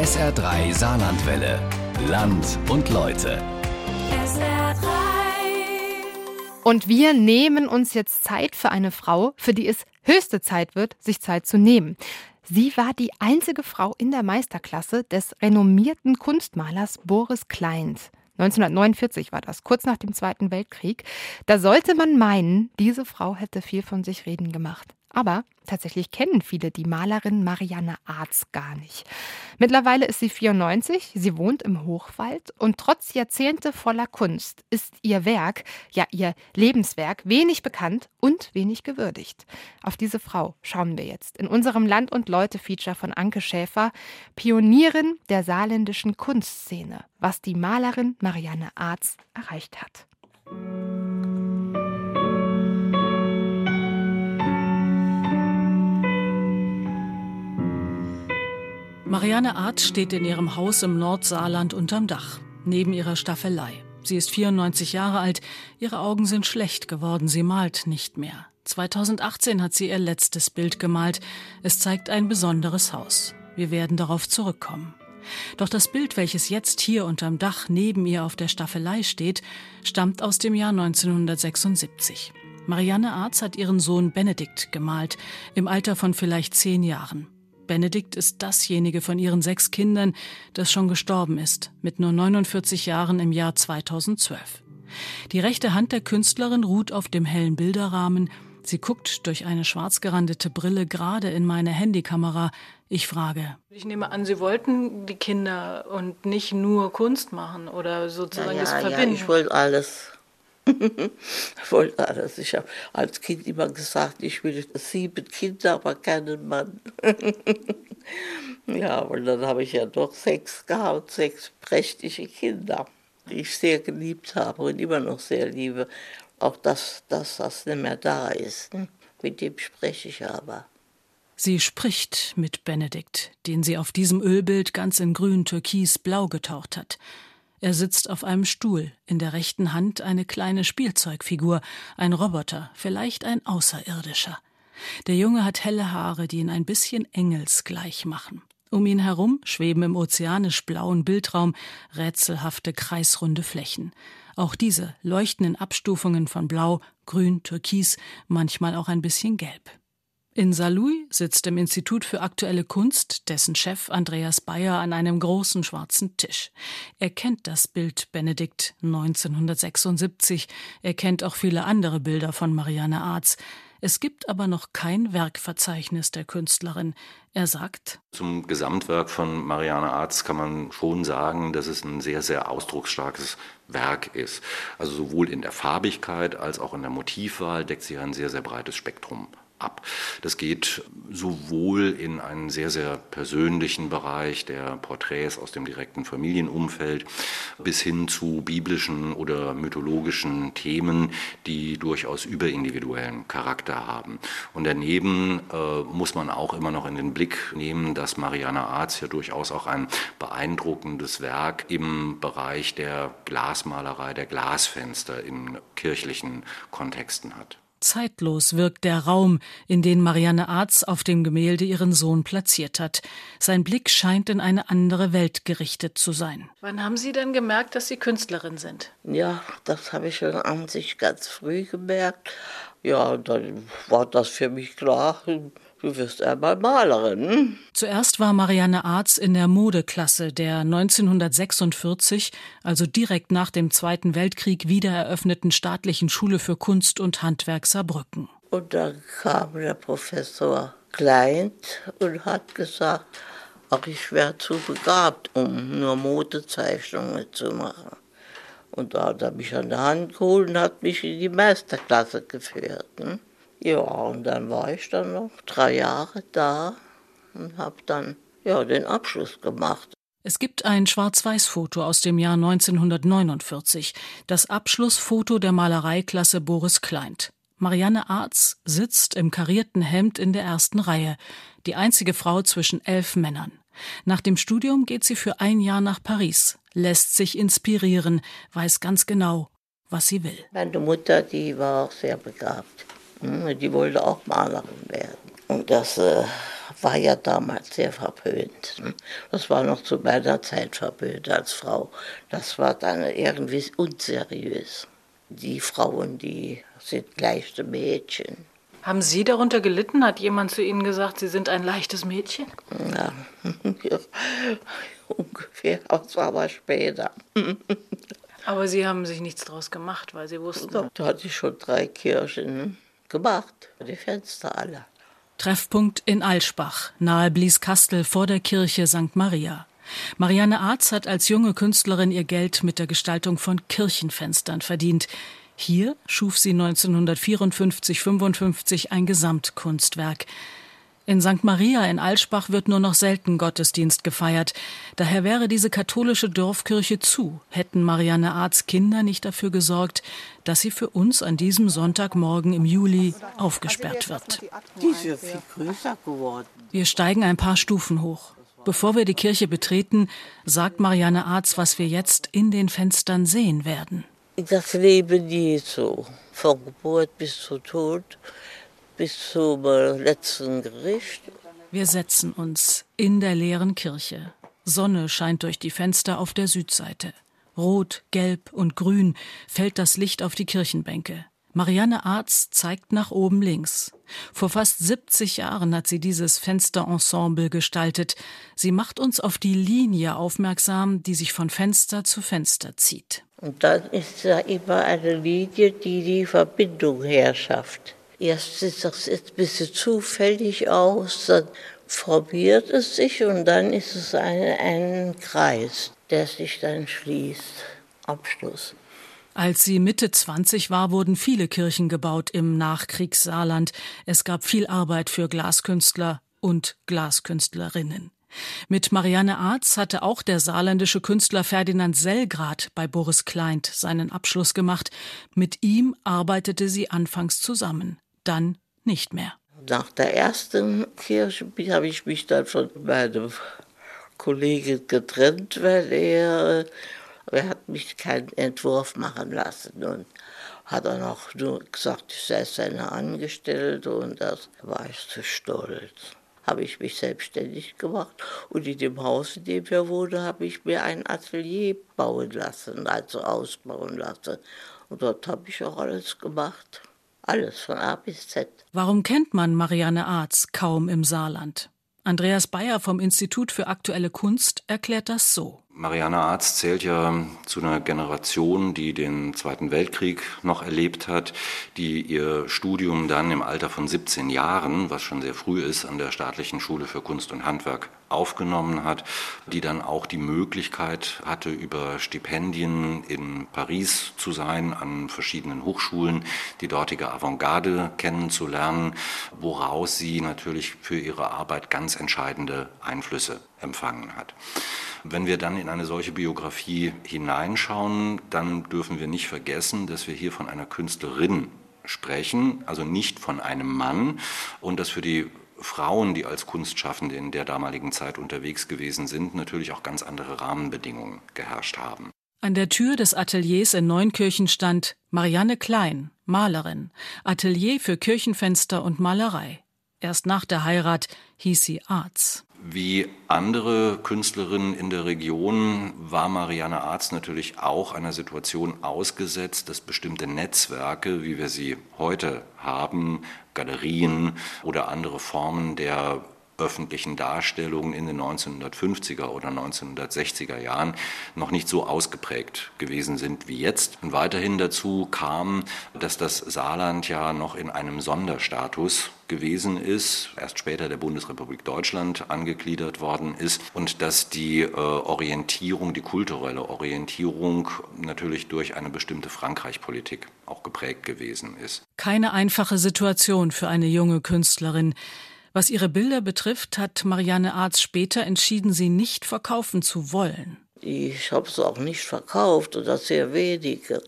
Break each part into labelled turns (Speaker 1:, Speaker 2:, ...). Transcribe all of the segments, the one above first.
Speaker 1: SR3 Saarlandwelle. Land und Leute.
Speaker 2: SR3.
Speaker 3: Und wir nehmen uns jetzt Zeit für eine Frau, für die es höchste Zeit wird, sich Zeit zu nehmen. Sie war die einzige Frau in der Meisterklasse des renommierten Kunstmalers Boris Kleint. 1949 war das, kurz nach dem Zweiten Weltkrieg. Da sollte man meinen, diese Frau hätte viel von sich reden gemacht. Aber tatsächlich kennen viele die Malerin Marianne Arz gar nicht. Mittlerweile ist sie 94, sie wohnt im Hochwald und trotz Jahrzehnte voller Kunst ist ihr Werk, ja ihr Lebenswerk, wenig bekannt und wenig gewürdigt. Auf diese Frau schauen wir jetzt in unserem Land- und Leute-Feature von Anke Schäfer, Pionierin der saarländischen Kunstszene, was die Malerin Marianne Arz erreicht hat.
Speaker 4: Marianne Arzt steht in ihrem Haus im Nordsaarland unterm Dach, neben ihrer Staffelei. Sie ist 94 Jahre alt, ihre Augen sind schlecht geworden, sie malt nicht mehr. 2018 hat sie ihr letztes Bild gemalt. Es zeigt ein besonderes Haus. Wir werden darauf zurückkommen. Doch das Bild, welches jetzt hier unterm Dach neben ihr auf der Staffelei steht, stammt aus dem Jahr 1976. Marianne Arz hat ihren Sohn Benedikt gemalt, im Alter von vielleicht zehn Jahren. Benedikt ist dasjenige von ihren sechs Kindern, das schon gestorben ist, mit nur 49 Jahren im Jahr 2012. Die rechte Hand der Künstlerin ruht auf dem hellen Bilderrahmen. Sie guckt durch eine schwarz gerandete Brille gerade in meine Handykamera. Ich frage.
Speaker 5: Ich nehme an, Sie wollten die Kinder und nicht nur Kunst machen oder sozusagen
Speaker 6: ja,
Speaker 5: das
Speaker 6: ja,
Speaker 5: verbinden.
Speaker 6: Ja, ich wollte alles. wollte alles. Ich habe als Kind immer gesagt, ich will sieben Kinder, aber keinen Mann. ja, und dann habe ich ja doch sechs gehabt, sechs prächtige Kinder, die ich sehr geliebt habe und immer noch sehr liebe. Auch das, das was nicht mehr da ist, hm? mit dem spreche ich aber.
Speaker 4: Sie spricht mit Benedikt, den sie auf diesem Ölbild ganz in grün, türkis, blau getaucht hat. Er sitzt auf einem Stuhl, in der rechten Hand eine kleine Spielzeugfigur, ein Roboter, vielleicht ein Außerirdischer. Der Junge hat helle Haare, die ihn ein bisschen engelsgleich machen. Um ihn herum schweben im ozeanisch blauen Bildraum rätselhafte kreisrunde Flächen. Auch diese leuchten in Abstufungen von Blau, Grün, Türkis, manchmal auch ein bisschen Gelb. In Saarlouis sitzt im Institut für aktuelle Kunst dessen Chef Andreas Bayer an einem großen schwarzen Tisch. Er kennt das Bild Benedikt 1976. Er kennt auch viele andere Bilder von Marianne Arz. Es gibt aber noch kein Werkverzeichnis der Künstlerin. Er sagt,
Speaker 7: Zum Gesamtwerk von Marianne Arz kann man schon sagen, dass es ein sehr, sehr ausdrucksstarkes Werk ist. Also sowohl in der Farbigkeit als auch in der Motivwahl deckt sie ein sehr, sehr breites Spektrum ab. Das geht sowohl in einen sehr, sehr persönlichen Bereich der Porträts aus dem direkten Familienumfeld bis hin zu biblischen oder mythologischen Themen, die durchaus überindividuellen Charakter haben. Und daneben äh, muss man auch immer noch in den Blick nehmen, dass Marianne Arz ja durchaus auch ein beeindruckendes Werk im Bereich der Glasmalerei, der Glasfenster in kirchlichen Kontexten hat.
Speaker 4: Zeitlos wirkt der Raum, in den Marianne Arz auf dem Gemälde ihren Sohn platziert hat. Sein Blick scheint in eine andere Welt gerichtet zu sein.
Speaker 5: Wann haben Sie denn gemerkt, dass Sie Künstlerin sind?
Speaker 6: Ja, das habe ich schon an sich ganz früh gemerkt. Ja, dann war das für mich klar. Du wirst einmal Malerin.
Speaker 4: Zuerst war Marianne Arz in der Modeklasse der 1946, also direkt nach dem Zweiten Weltkrieg wiedereröffneten staatlichen Schule für Kunst und Handwerk Saarbrücken.
Speaker 6: Und dann kam der Professor Kleint und hat gesagt, ach, ich wäre zu begabt, um nur Modezeichnungen zu machen. Und da hat er mich an der Hand geholt und hat mich in die Meisterklasse geführt. Ne? Ja, und dann war ich dann noch drei Jahre da und habe dann ja, den Abschluss gemacht.
Speaker 4: Es gibt ein Schwarz-Weiß-Foto aus dem Jahr 1949, das Abschlussfoto der Malereiklasse Boris Kleint. Marianne Arz sitzt im karierten Hemd in der ersten Reihe, die einzige Frau zwischen elf Männern. Nach dem Studium geht sie für ein Jahr nach Paris, lässt sich inspirieren, weiß ganz genau, was sie will.
Speaker 6: Meine Mutter, die war auch sehr begabt. Die wollte auch Malerin werden. Und das äh, war ja damals sehr verpönt. Ne? Das war noch zu meiner Zeit verpönt als Frau. Das war dann irgendwie unseriös. Die Frauen, die sind leichte Mädchen.
Speaker 5: Haben Sie darunter gelitten? Hat jemand zu Ihnen gesagt, Sie sind ein leichtes Mädchen?
Speaker 6: Ja, ungefähr, das war aber später.
Speaker 5: Aber Sie haben sich nichts draus gemacht, weil Sie wussten.
Speaker 6: Da hatte ich schon drei Kirchen gemacht, die Fenster alle.
Speaker 4: Treffpunkt in Alschbach, nahe Blieskastel vor der Kirche St. Maria. Marianne Arz hat als junge Künstlerin ihr Geld mit der Gestaltung von Kirchenfenstern verdient. Hier schuf sie 1954-55 ein Gesamtkunstwerk. In St. Maria in Alschbach wird nur noch selten Gottesdienst gefeiert. Daher wäre diese katholische Dorfkirche zu, hätten Marianne Arz Kinder nicht dafür gesorgt, dass sie für uns an diesem Sonntagmorgen im Juli aufgesperrt wird.
Speaker 6: Die ist ja viel größer geworden.
Speaker 4: Wir steigen ein paar Stufen hoch. Bevor wir die Kirche betreten, sagt Marianne Arz, was wir jetzt in den Fenstern sehen werden.
Speaker 6: Das Leben Jesu, von Geburt bis zu Tod, bis zum äh, letzten Gericht.
Speaker 4: Wir setzen uns in der leeren Kirche. Sonne scheint durch die Fenster auf der Südseite. Rot, gelb und grün fällt das Licht auf die Kirchenbänke. Marianne Arz zeigt nach oben links. Vor fast 70 Jahren hat sie dieses Fensterensemble gestaltet. Sie macht uns auf die Linie aufmerksam, die sich von Fenster zu Fenster zieht.
Speaker 6: Und dann ist da immer eine Linie, die die Verbindung herschafft. Erst sieht das jetzt ein bisschen zufällig aus, dann formiert es sich und dann ist es ein, ein Kreis, der sich dann schließt. Abschluss.
Speaker 4: Als sie Mitte 20 war, wurden viele Kirchen gebaut im Nachkriegssaarland. Es gab viel Arbeit für Glaskünstler und Glaskünstlerinnen. Mit Marianne Arz hatte auch der saarländische Künstler Ferdinand Sellgrad bei Boris Kleint seinen Abschluss gemacht. Mit ihm arbeitete sie anfangs zusammen dann nicht mehr.
Speaker 6: Nach der ersten Kirche habe ich mich dann von meinem Kollegen getrennt, weil er, er hat mich keinen Entwurf machen lassen und hat dann auch nur gesagt, ich sei seine Angestellte und das war ich zu stolz. Habe ich mich selbstständig gemacht und in dem Haus, in dem wir wohnen, habe ich mir ein Atelier bauen lassen, also ausbauen lassen. Und dort habe ich auch alles gemacht. Alles von A bis Z.
Speaker 4: Warum kennt man Marianne Arz kaum im Saarland? Andreas Bayer vom Institut für aktuelle Kunst erklärt das so.
Speaker 7: Marianne Arz zählt ja zu einer Generation, die den Zweiten Weltkrieg noch erlebt hat, die ihr Studium dann im Alter von 17 Jahren, was schon sehr früh ist, an der Staatlichen Schule für Kunst und Handwerk aufgenommen hat, die dann auch die Möglichkeit hatte, über Stipendien in Paris zu sein, an verschiedenen Hochschulen, die dortige Avantgarde kennenzulernen, woraus sie natürlich für ihre Arbeit ganz entscheidende Einflüsse empfangen hat. Wenn wir dann in eine solche Biografie hineinschauen, dann dürfen wir nicht vergessen, dass wir hier von einer Künstlerin sprechen, also nicht von einem Mann und dass für die Frauen, die als Kunstschaffende in der damaligen Zeit unterwegs gewesen sind, natürlich auch ganz andere Rahmenbedingungen geherrscht haben.
Speaker 4: An der Tür des Ateliers in Neunkirchen stand Marianne Klein, Malerin, Atelier für Kirchenfenster und Malerei. Erst nach der Heirat hieß sie Arz.
Speaker 7: Wie andere Künstlerinnen in der Region war Marianne Arz natürlich auch einer Situation ausgesetzt, dass bestimmte Netzwerke, wie wir sie heute haben, Galerien oder andere Formen der öffentlichen Darstellungen in den 1950er oder 1960er Jahren noch nicht so ausgeprägt gewesen sind wie jetzt. Und weiterhin dazu kam, dass das Saarland ja noch in einem Sonderstatus gewesen ist, erst später der Bundesrepublik Deutschland angegliedert worden ist und dass die äh, Orientierung, die kulturelle Orientierung natürlich durch eine bestimmte Frankreich-Politik auch geprägt gewesen ist.
Speaker 4: Keine einfache Situation für eine junge Künstlerin. Was ihre Bilder betrifft, hat Marianne Arz später entschieden, sie nicht verkaufen zu wollen.
Speaker 6: Ich habe es auch nicht verkauft oder sehr wenige.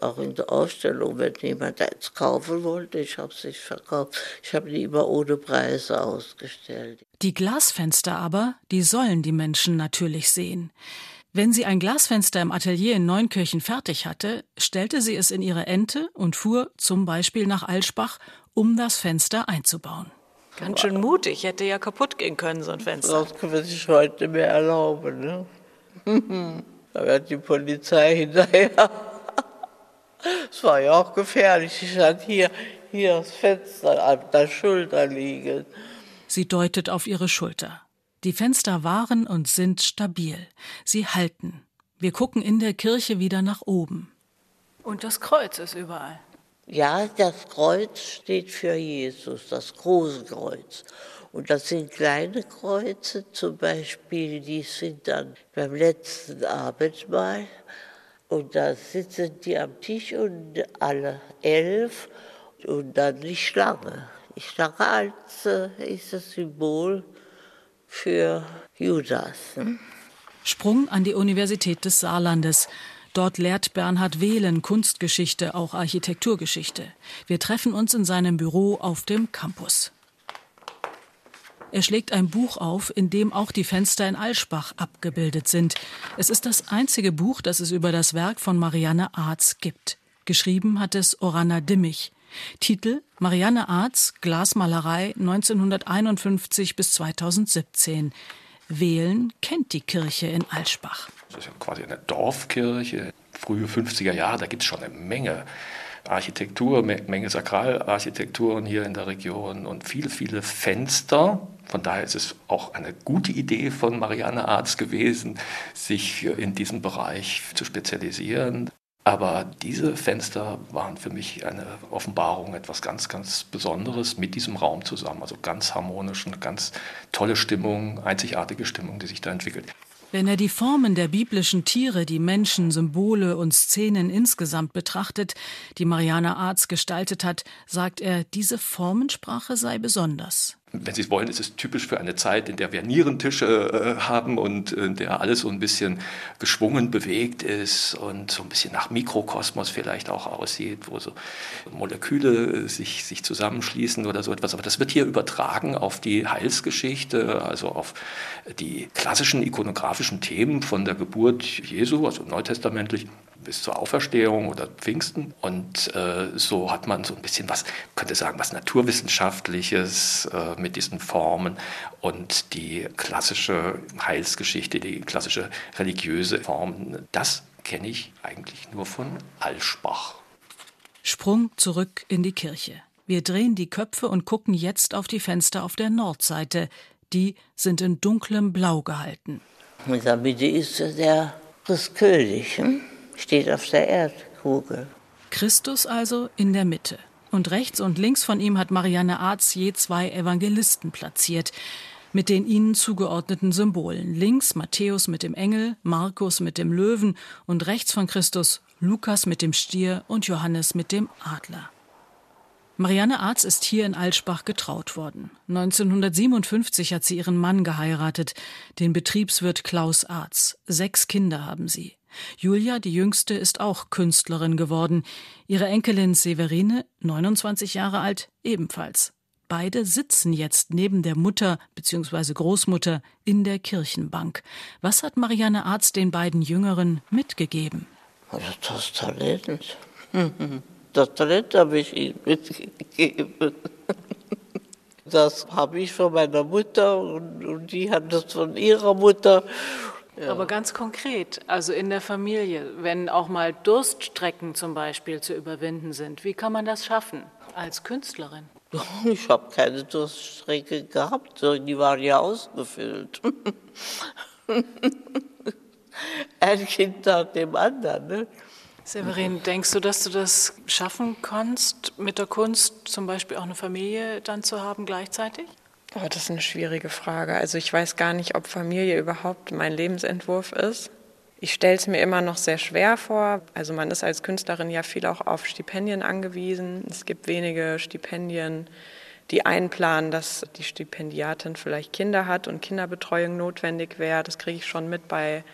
Speaker 6: Auch in der Ausstellung, wenn jemand eins kaufen wollte, ich habe es nicht verkauft. Ich habe die immer ohne Preise ausgestellt.
Speaker 4: Die Glasfenster aber, die sollen die Menschen natürlich sehen. Wenn sie ein Glasfenster im Atelier in Neunkirchen fertig hatte, stellte sie es in ihre Ente und fuhr zum Beispiel nach Alschbach, um das Fenster einzubauen.
Speaker 5: Ganz schön mutig, hätte ja kaputt gehen können, so ein Fenster.
Speaker 6: Das kann man sich heute mehr erlauben. Ne? da wird die Polizei hinterher. Es war ja auch gefährlich. Ich hatte hier, hier das Fenster an der Schulter liegen.
Speaker 4: Sie deutet auf ihre Schulter. Die Fenster waren und sind stabil. Sie halten. Wir gucken in der Kirche wieder nach oben.
Speaker 5: Und das Kreuz ist überall.
Speaker 6: Ja, das Kreuz steht für Jesus, das große Kreuz. Und das sind kleine Kreuze, zum Beispiel, die sind dann beim letzten Abendmahl. Und da sitzen die am Tisch und alle elf und dann die Schlange. Die Schlange als, äh, ist das Symbol für Judas.
Speaker 4: Sprung an die Universität des Saarlandes. Dort lehrt Bernhard Wehlen Kunstgeschichte, auch Architekturgeschichte. Wir treffen uns in seinem Büro auf dem Campus. Er schlägt ein Buch auf, in dem auch die Fenster in Alschbach abgebildet sind. Es ist das einzige Buch, das es über das Werk von Marianne Arz gibt. Geschrieben hat es Oranna Dimmich. Titel Marianne Arz, Glasmalerei 1951 bis 2017. Wählen kennt die Kirche in Alschbach.
Speaker 2: Das ist ja quasi eine Dorfkirche, frühe 50er Jahre, da gibt es schon eine Menge Architektur, Menge Sakralarchitekturen hier in der Region und viele, viele Fenster. Von daher ist es auch eine gute Idee von Marianne Arz gewesen, sich in diesem Bereich zu spezialisieren. Aber diese Fenster waren für mich eine Offenbarung, etwas ganz, ganz Besonderes mit diesem Raum zusammen. Also ganz harmonisch, eine ganz tolle Stimmung, einzigartige Stimmung, die sich da entwickelt.
Speaker 4: Wenn er die Formen der biblischen Tiere, die Menschen, Symbole und Szenen insgesamt betrachtet, die Mariana Arz gestaltet hat, sagt er, diese Formensprache sei besonders
Speaker 2: wenn Sie es wollen, ist es typisch für eine Zeit, in der wir Nierentische äh, haben und in der alles so ein bisschen geschwungen bewegt ist und so ein bisschen nach Mikrokosmos vielleicht auch aussieht, wo so Moleküle äh, sich, sich zusammenschließen oder so etwas. Aber das wird hier übertragen auf die Heilsgeschichte, also auf die klassischen ikonografischen Themen von der Geburt Jesu, also neutestamentlich bis zur Auferstehung oder Pfingsten. Und äh, so hat man so ein bisschen was, könnte sagen, was Naturwissenschaftliches äh, mit diesen Formen und die klassische Heilsgeschichte, die klassische religiöse Form, das kenne ich eigentlich nur von Alschbach.
Speaker 4: Sprung zurück in die Kirche. Wir drehen die Köpfe und gucken jetzt auf die Fenster auf der Nordseite. Die sind in dunklem Blau gehalten.
Speaker 6: In der Mitte ist der Christkönig. Hm? Steht auf der Erdkugel.
Speaker 4: Christus also in der Mitte. Und rechts und links von ihm hat Marianne Arz je zwei Evangelisten platziert mit den ihnen zugeordneten Symbolen. Links Matthäus mit dem Engel, Markus mit dem Löwen und rechts von Christus Lukas mit dem Stier und Johannes mit dem Adler. Marianne Arz ist hier in Alschbach getraut worden. 1957 hat sie ihren Mann geheiratet, den Betriebswirt Klaus Arz. Sechs Kinder haben sie. Julia, die jüngste, ist auch Künstlerin geworden. Ihre Enkelin Severine, 29 Jahre alt, ebenfalls. Beide sitzen jetzt neben der Mutter bzw. Großmutter in der Kirchenbank. Was hat Marianne Arzt den beiden Jüngeren mitgegeben?
Speaker 6: Das Talent. Das Talent habe ich ihnen mitgegeben. Das habe ich von meiner Mutter und, die hat das von ihrer Mutter.
Speaker 5: Ja. Aber ganz konkret, also in der Familie, wenn auch mal Durststrecken zum Beispiel zu überwinden sind, wie kann man das schaffen als Künstlerin?
Speaker 6: Ich habe keine Durststrecke gehabt, die waren ja ausgefüllt. Ein Kind nach dem anderen. Ne?
Speaker 5: Severin, denkst du, dass du das schaffen kannst, mit der Kunst zum Beispiel auch eine Familie dann zu haben gleichzeitig?
Speaker 8: Oh, das ist eine schwierige Frage. Also ich weiß gar nicht, ob Familie überhaupt mein Lebensentwurf ist. Ich stelle es mir immer noch sehr schwer vor. Also man ist als Künstlerin ja viel auch auf Stipendien angewiesen. Es gibt wenige Stipendien, die einplanen, dass die Stipendiatin vielleicht Kinder hat und Kinderbetreuung notwendig wäre. Das kriege ich schon mit bei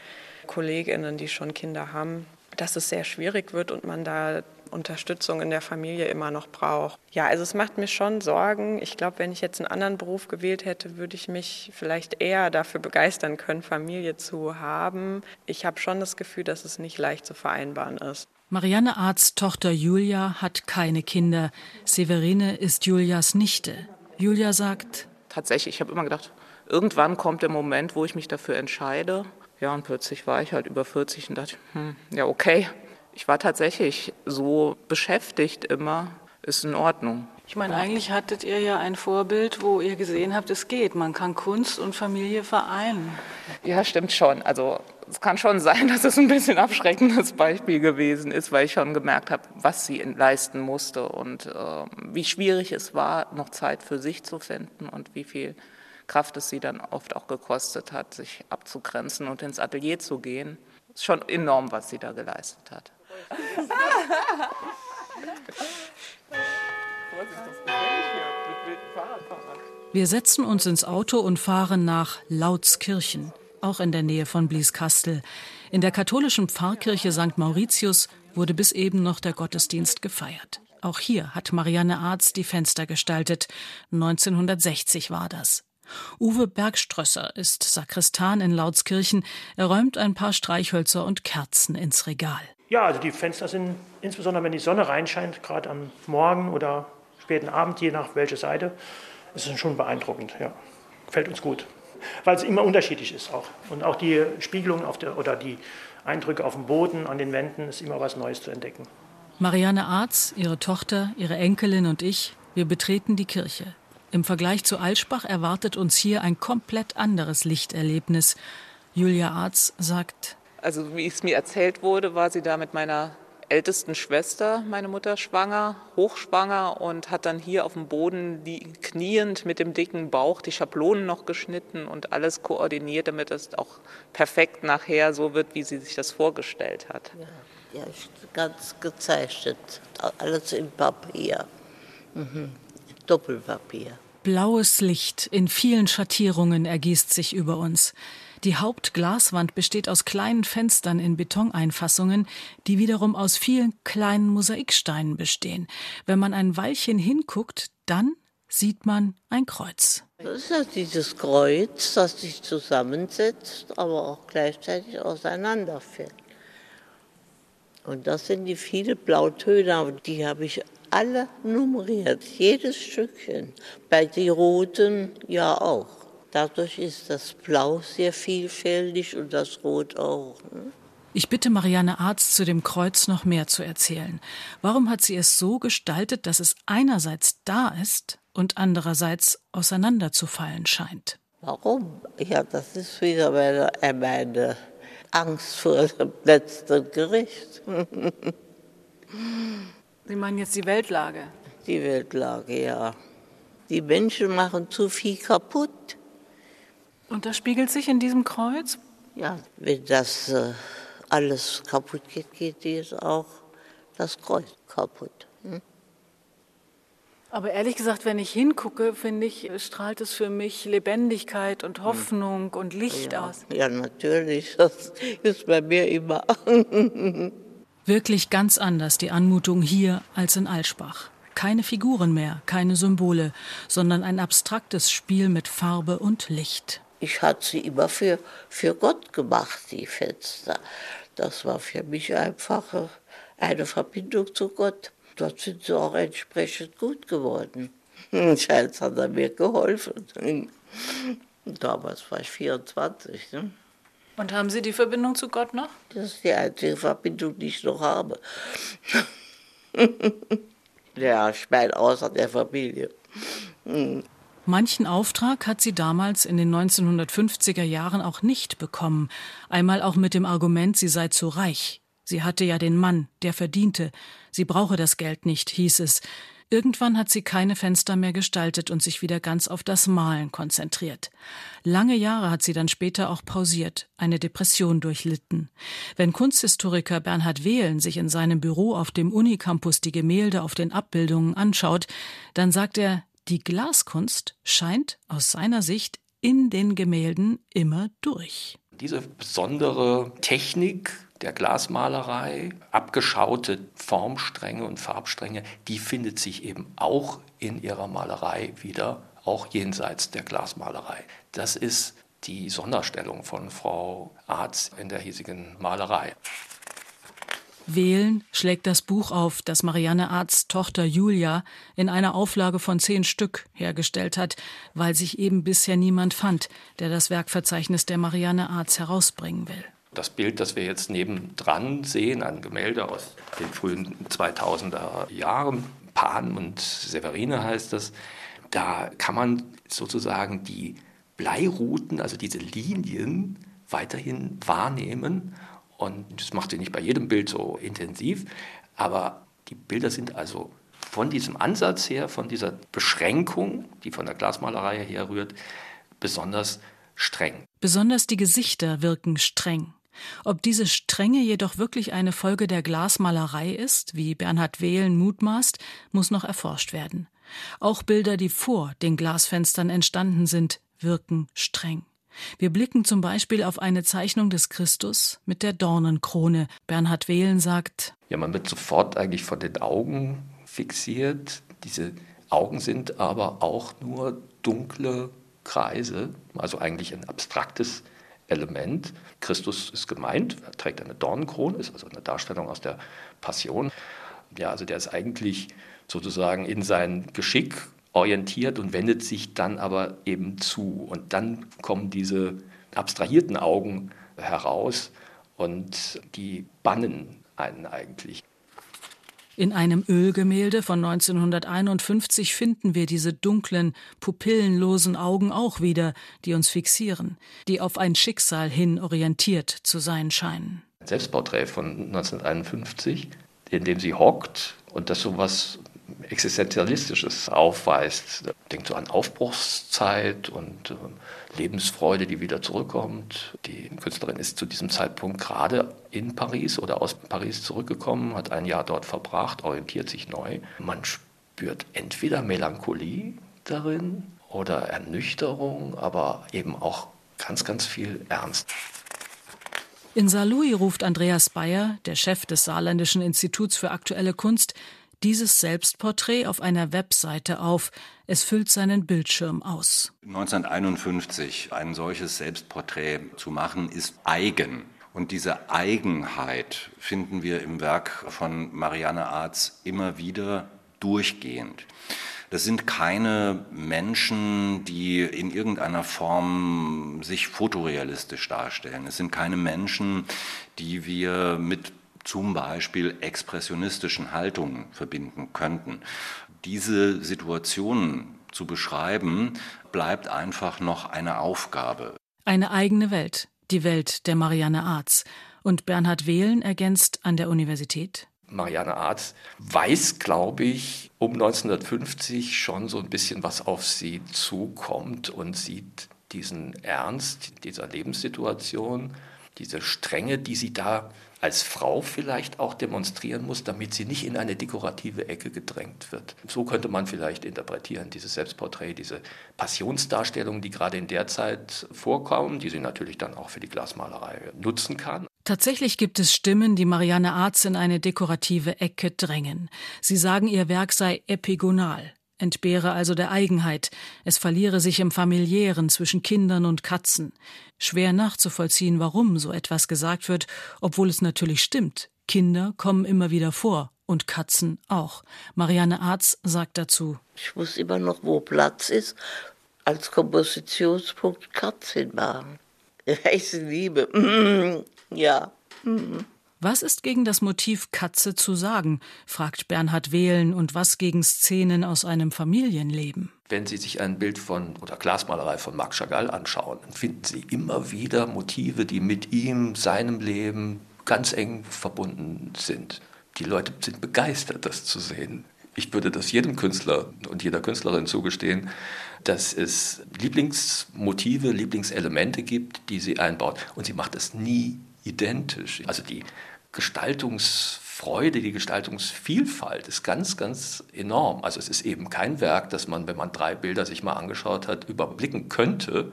Speaker 8: Kolleginnen, die schon Kinder haben, dass es sehr schwierig wird und man da Unterstützung in der Familie immer noch braucht. Ja, also es macht mir schon Sorgen. Ich glaube, wenn ich jetzt einen anderen Beruf gewählt hätte, würde ich mich vielleicht eher dafür begeistern können, Familie zu haben. Ich habe schon das Gefühl, dass es nicht leicht zu vereinbaren ist.
Speaker 4: Marianne Arzt Tochter Julia hat keine Kinder. Severine ist Julias Nichte. Julia sagt,
Speaker 9: tatsächlich, ich habe immer gedacht, irgendwann kommt der Moment, wo ich mich dafür entscheide. Ja, und plötzlich war ich halt über 40 und dachte, hm, ja, okay. Ich war tatsächlich so beschäftigt immer, ist in Ordnung.
Speaker 5: Ich meine, eigentlich hattet ihr ja ein Vorbild, wo ihr gesehen habt, es geht. Man kann Kunst und Familie vereinen.
Speaker 9: Ja, stimmt schon. Also es kann schon sein, dass es ein bisschen abschreckendes Beispiel gewesen ist, weil ich schon gemerkt habe, was sie leisten musste und äh, wie schwierig es war, noch Zeit für sich zu finden und wie viel Kraft es sie dann oft auch gekostet hat, sich abzugrenzen und ins Atelier zu gehen. Es ist schon enorm, was sie da geleistet hat.
Speaker 4: Wir setzen uns ins Auto und fahren nach Lautskirchen, auch in der Nähe von Blieskastel. In der katholischen Pfarrkirche St. Mauritius wurde bis eben noch der Gottesdienst gefeiert. Auch hier hat Marianne Arz die Fenster gestaltet. 1960 war das. Uwe Bergströsser ist Sakristan in Lautskirchen. Er räumt ein paar Streichhölzer und Kerzen ins Regal.
Speaker 10: Ja, also die Fenster sind, insbesondere wenn die Sonne reinscheint, gerade am Morgen oder späten Abend, je nach welcher Seite, ist es schon beeindruckend. Ja. Gefällt uns gut. Weil es immer unterschiedlich ist auch. Und auch die Spiegelung auf der, oder die Eindrücke auf dem Boden, an den Wänden, ist immer was Neues zu entdecken.
Speaker 4: Marianne Arz, ihre Tochter, ihre Enkelin und ich, wir betreten die Kirche. Im Vergleich zu Alschbach erwartet uns hier ein komplett anderes Lichterlebnis. Julia Arz sagt,
Speaker 9: also wie es mir erzählt wurde, war sie da mit meiner ältesten Schwester, meine Mutter, schwanger, hochschwanger und hat dann hier auf dem Boden die, kniend mit dem dicken Bauch die Schablonen noch geschnitten und alles koordiniert, damit es auch perfekt nachher so wird, wie sie sich das vorgestellt hat.
Speaker 6: Ja, ja ganz gezeichnet, alles in Papier. Mhm. Doppelpapier.
Speaker 4: Blaues Licht in vielen Schattierungen ergießt sich über uns. Die Hauptglaswand besteht aus kleinen Fenstern in Betoneinfassungen, die wiederum aus vielen kleinen Mosaiksteinen bestehen. Wenn man ein Weilchen hinguckt, dann sieht man ein Kreuz.
Speaker 6: Das ist ja dieses Kreuz, das sich zusammensetzt, aber auch gleichzeitig auseinanderfällt. Und das sind die vielen Blautöne, die habe ich alle nummeriert, jedes Stückchen. Bei den roten ja auch. Dadurch ist das Blau sehr vielfältig und das Rot auch. Ne?
Speaker 4: Ich bitte Marianne Arzt zu dem Kreuz noch mehr zu erzählen. Warum hat sie es so gestaltet, dass es einerseits da ist und andererseits auseinanderzufallen scheint?
Speaker 6: Warum? Ja, das ist wieder meine, äh, meine Angst vor dem letzten Gericht.
Speaker 5: Sie meinen jetzt die Weltlage?
Speaker 6: Die Weltlage, ja. Die Menschen machen zu viel kaputt.
Speaker 5: Und das spiegelt sich in diesem Kreuz?
Speaker 6: Ja, wenn das äh, alles kaputt geht, geht jetzt auch das Kreuz kaputt. Hm?
Speaker 5: Aber ehrlich gesagt, wenn ich hingucke, finde ich, strahlt es für mich Lebendigkeit und Hoffnung hm. und Licht
Speaker 6: ja,
Speaker 5: aus.
Speaker 6: Ja, natürlich. Das ist bei mir immer.
Speaker 4: Wirklich ganz anders die Anmutung hier als in Alschbach. Keine Figuren mehr, keine Symbole, sondern ein abstraktes Spiel mit Farbe und Licht.
Speaker 6: Ich hatte sie immer für, für Gott gemacht, die Fenster. Das war für mich einfach eine Verbindung zu Gott. Dort sind sie auch entsprechend gut geworden. Scheint hat er mir geholfen. Damals war ich 24. Ne?
Speaker 5: Und haben Sie die Verbindung zu Gott noch?
Speaker 6: Das ist die einzige Verbindung, die ich noch habe. ja, ich meine, außer der Familie.
Speaker 4: Manchen Auftrag hat sie damals in den 1950er Jahren auch nicht bekommen. Einmal auch mit dem Argument, sie sei zu reich. Sie hatte ja den Mann, der verdiente. Sie brauche das Geld nicht, hieß es. Irgendwann hat sie keine Fenster mehr gestaltet und sich wieder ganz auf das Malen konzentriert. Lange Jahre hat sie dann später auch pausiert, eine Depression durchlitten. Wenn Kunsthistoriker Bernhard Wehlen sich in seinem Büro auf dem Unicampus die Gemälde auf den Abbildungen anschaut, dann sagt er, die Glaskunst scheint aus seiner Sicht in den Gemälden immer durch.
Speaker 2: Diese besondere Technik der Glasmalerei, abgeschaute Formstränge und Farbstränge, die findet sich eben auch in ihrer Malerei wieder, auch jenseits der Glasmalerei. Das ist die Sonderstellung von Frau Arz in der hiesigen Malerei.
Speaker 4: Wählen schlägt das Buch auf, das Marianne Arz Tochter Julia in einer Auflage von zehn Stück hergestellt hat, weil sich eben bisher niemand fand, der das Werkverzeichnis der Marianne Arz herausbringen will.
Speaker 2: Das Bild, das wir jetzt nebendran sehen, ein Gemälde aus den frühen 2000er Jahren, Pan und Severine heißt das, da kann man sozusagen die Bleirouten, also diese Linien, weiterhin wahrnehmen. Und das macht sie nicht bei jedem Bild so intensiv, aber die Bilder sind also von diesem Ansatz her, von dieser Beschränkung, die von der Glasmalerei herrührt, besonders streng.
Speaker 4: Besonders die Gesichter wirken streng. Ob diese Strenge jedoch wirklich eine Folge der Glasmalerei ist, wie Bernhard Wehlen mutmaßt, muss noch erforscht werden. Auch Bilder, die vor den Glasfenstern entstanden sind, wirken streng. Wir blicken zum Beispiel auf eine Zeichnung des Christus mit der Dornenkrone. Bernhard Wehlen sagt,
Speaker 2: ja, man wird sofort eigentlich von den Augen fixiert. Diese Augen sind aber auch nur dunkle Kreise, also eigentlich ein abstraktes Element. Christus ist gemeint, er trägt eine Dornenkrone, ist also eine Darstellung aus der Passion. Ja, also der ist eigentlich sozusagen in sein Geschick orientiert und wendet sich dann aber eben zu. Und dann kommen diese abstrahierten Augen heraus und die bannen einen eigentlich.
Speaker 4: In einem Ölgemälde von 1951 finden wir diese dunklen, pupillenlosen Augen auch wieder, die uns fixieren, die auf ein Schicksal hin orientiert zu sein scheinen.
Speaker 2: Ein Selbstporträt von 1951, in dem sie hockt und das so was Existenzialistisches aufweist. Denkt so an Aufbruchszeit und äh, Lebensfreude, die wieder zurückkommt. Die Künstlerin ist zu diesem Zeitpunkt gerade in Paris oder aus Paris zurückgekommen, hat ein Jahr dort verbracht, orientiert sich neu. Man spürt entweder Melancholie darin oder Ernüchterung, aber eben auch ganz, ganz viel Ernst.
Speaker 4: In Saarlouis ruft Andreas Bayer, der Chef des Saarländischen Instituts für aktuelle Kunst, dieses Selbstporträt auf einer Webseite auf. Es füllt seinen Bildschirm aus.
Speaker 7: 1951 ein solches Selbstporträt zu machen, ist eigen. Und diese Eigenheit finden wir im Werk von Marianne Arz immer wieder durchgehend. Das sind keine Menschen, die in irgendeiner Form sich fotorealistisch darstellen. Es sind keine Menschen, die wir mit zum Beispiel expressionistischen Haltungen verbinden könnten. Diese Situationen zu beschreiben, bleibt einfach noch eine Aufgabe.
Speaker 4: Eine eigene Welt, die Welt der Marianne Arz. Und Bernhard Wehlen ergänzt an der Universität.
Speaker 2: Marianne Arz weiß, glaube ich, um 1950 schon so ein bisschen, was auf sie zukommt und sieht diesen Ernst dieser Lebenssituation, diese Strenge, die sie da als Frau vielleicht auch demonstrieren muss, damit sie nicht in eine dekorative Ecke gedrängt wird. So könnte man vielleicht interpretieren, dieses Selbstporträt, diese Passionsdarstellungen, die gerade in der Zeit vorkommen, die sie natürlich dann auch für die Glasmalerei nutzen kann.
Speaker 4: Tatsächlich gibt es Stimmen, die Marianne Arz in eine dekorative Ecke drängen. Sie sagen, ihr Werk sei epigonal entbehre also der Eigenheit, es verliere sich im familiären zwischen Kindern und Katzen. Schwer nachzuvollziehen, warum so etwas gesagt wird, obwohl es natürlich stimmt. Kinder kommen immer wieder vor und Katzen auch. Marianne Arz sagt dazu.
Speaker 6: Ich muss immer noch, wo Platz ist, als Kompositionspunkt Katzen machen. Ich liebe. ja.
Speaker 4: Was ist gegen das Motiv Katze zu sagen? fragt Bernhard Wehlen und was gegen Szenen aus einem Familienleben?
Speaker 2: Wenn Sie sich ein Bild von oder Glasmalerei von Marc Chagall anschauen, dann finden Sie immer wieder Motive, die mit ihm, seinem Leben ganz eng verbunden sind. Die Leute sind begeistert, das zu sehen. Ich würde das jedem Künstler und jeder Künstlerin zugestehen, dass es Lieblingsmotive, Lieblingselemente gibt, die sie einbaut. Und sie macht es nie identisch. Also die Gestaltungsfreude, die Gestaltungsvielfalt ist ganz, ganz enorm. Also es ist eben kein Werk, das man, wenn man drei Bilder sich mal angeschaut hat, überblicken könnte.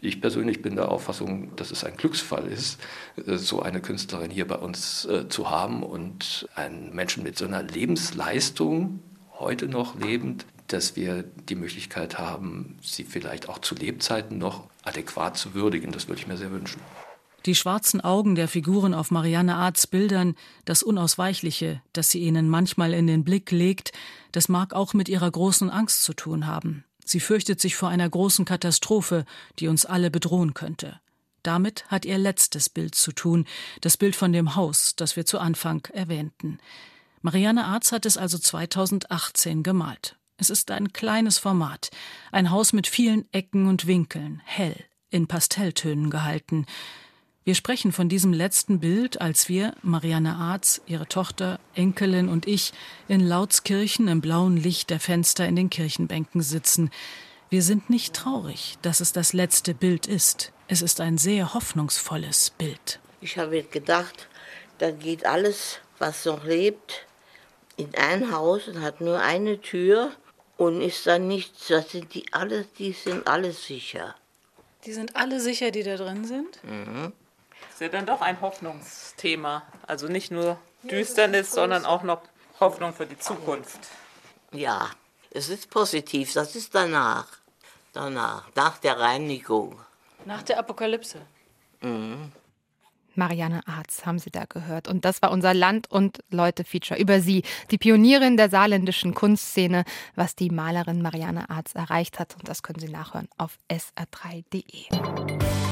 Speaker 2: Ich persönlich bin der Auffassung, dass es ein Glücksfall ist, äh, so eine Künstlerin hier bei uns äh, zu haben und einen Menschen mit so einer Lebensleistung, heute noch lebend, dass wir die Möglichkeit haben, sie vielleicht auch zu Lebzeiten noch adäquat zu würdigen. Das würde ich mir sehr wünschen.
Speaker 4: Die schwarzen Augen der Figuren auf Marianne Arts Bildern, das Unausweichliche, das sie ihnen manchmal in den Blick legt, das mag auch mit ihrer großen Angst zu tun haben. Sie fürchtet sich vor einer großen Katastrophe, die uns alle bedrohen könnte. Damit hat ihr letztes Bild zu tun, das Bild von dem Haus, das wir zu Anfang erwähnten. Marianne Arz hat es also 2018 gemalt. Es ist ein kleines Format, ein Haus mit vielen Ecken und Winkeln, hell, in Pastelltönen gehalten. Wir sprechen von diesem letzten Bild, als wir, Marianne Arz, ihre Tochter, Enkelin und ich, in Lautskirchen im blauen Licht der Fenster in den Kirchenbänken sitzen. Wir sind nicht traurig, dass es das letzte Bild ist. Es ist ein sehr hoffnungsvolles Bild.
Speaker 6: Ich habe gedacht, da geht alles, was noch lebt, in ein Haus und hat nur eine Tür und ist dann nichts. Das sind die alles, die sind alles sicher.
Speaker 5: Die sind alle sicher, die da drin sind?
Speaker 6: Mhm
Speaker 9: ist ja dann doch ein Hoffnungsthema. Also nicht nur Düsternis, sondern auch noch Hoffnung für die Zukunft.
Speaker 6: Ja, es ist positiv. Das ist danach. Danach, nach der Reinigung.
Speaker 5: Nach der Apokalypse.
Speaker 6: Mhm.
Speaker 3: Marianne Arz haben Sie da gehört. Und das war unser Land- und Leute-Feature über sie, die Pionierin der saarländischen Kunstszene, was die Malerin Marianne Arz erreicht hat. Und das können Sie nachhören auf sr3.de.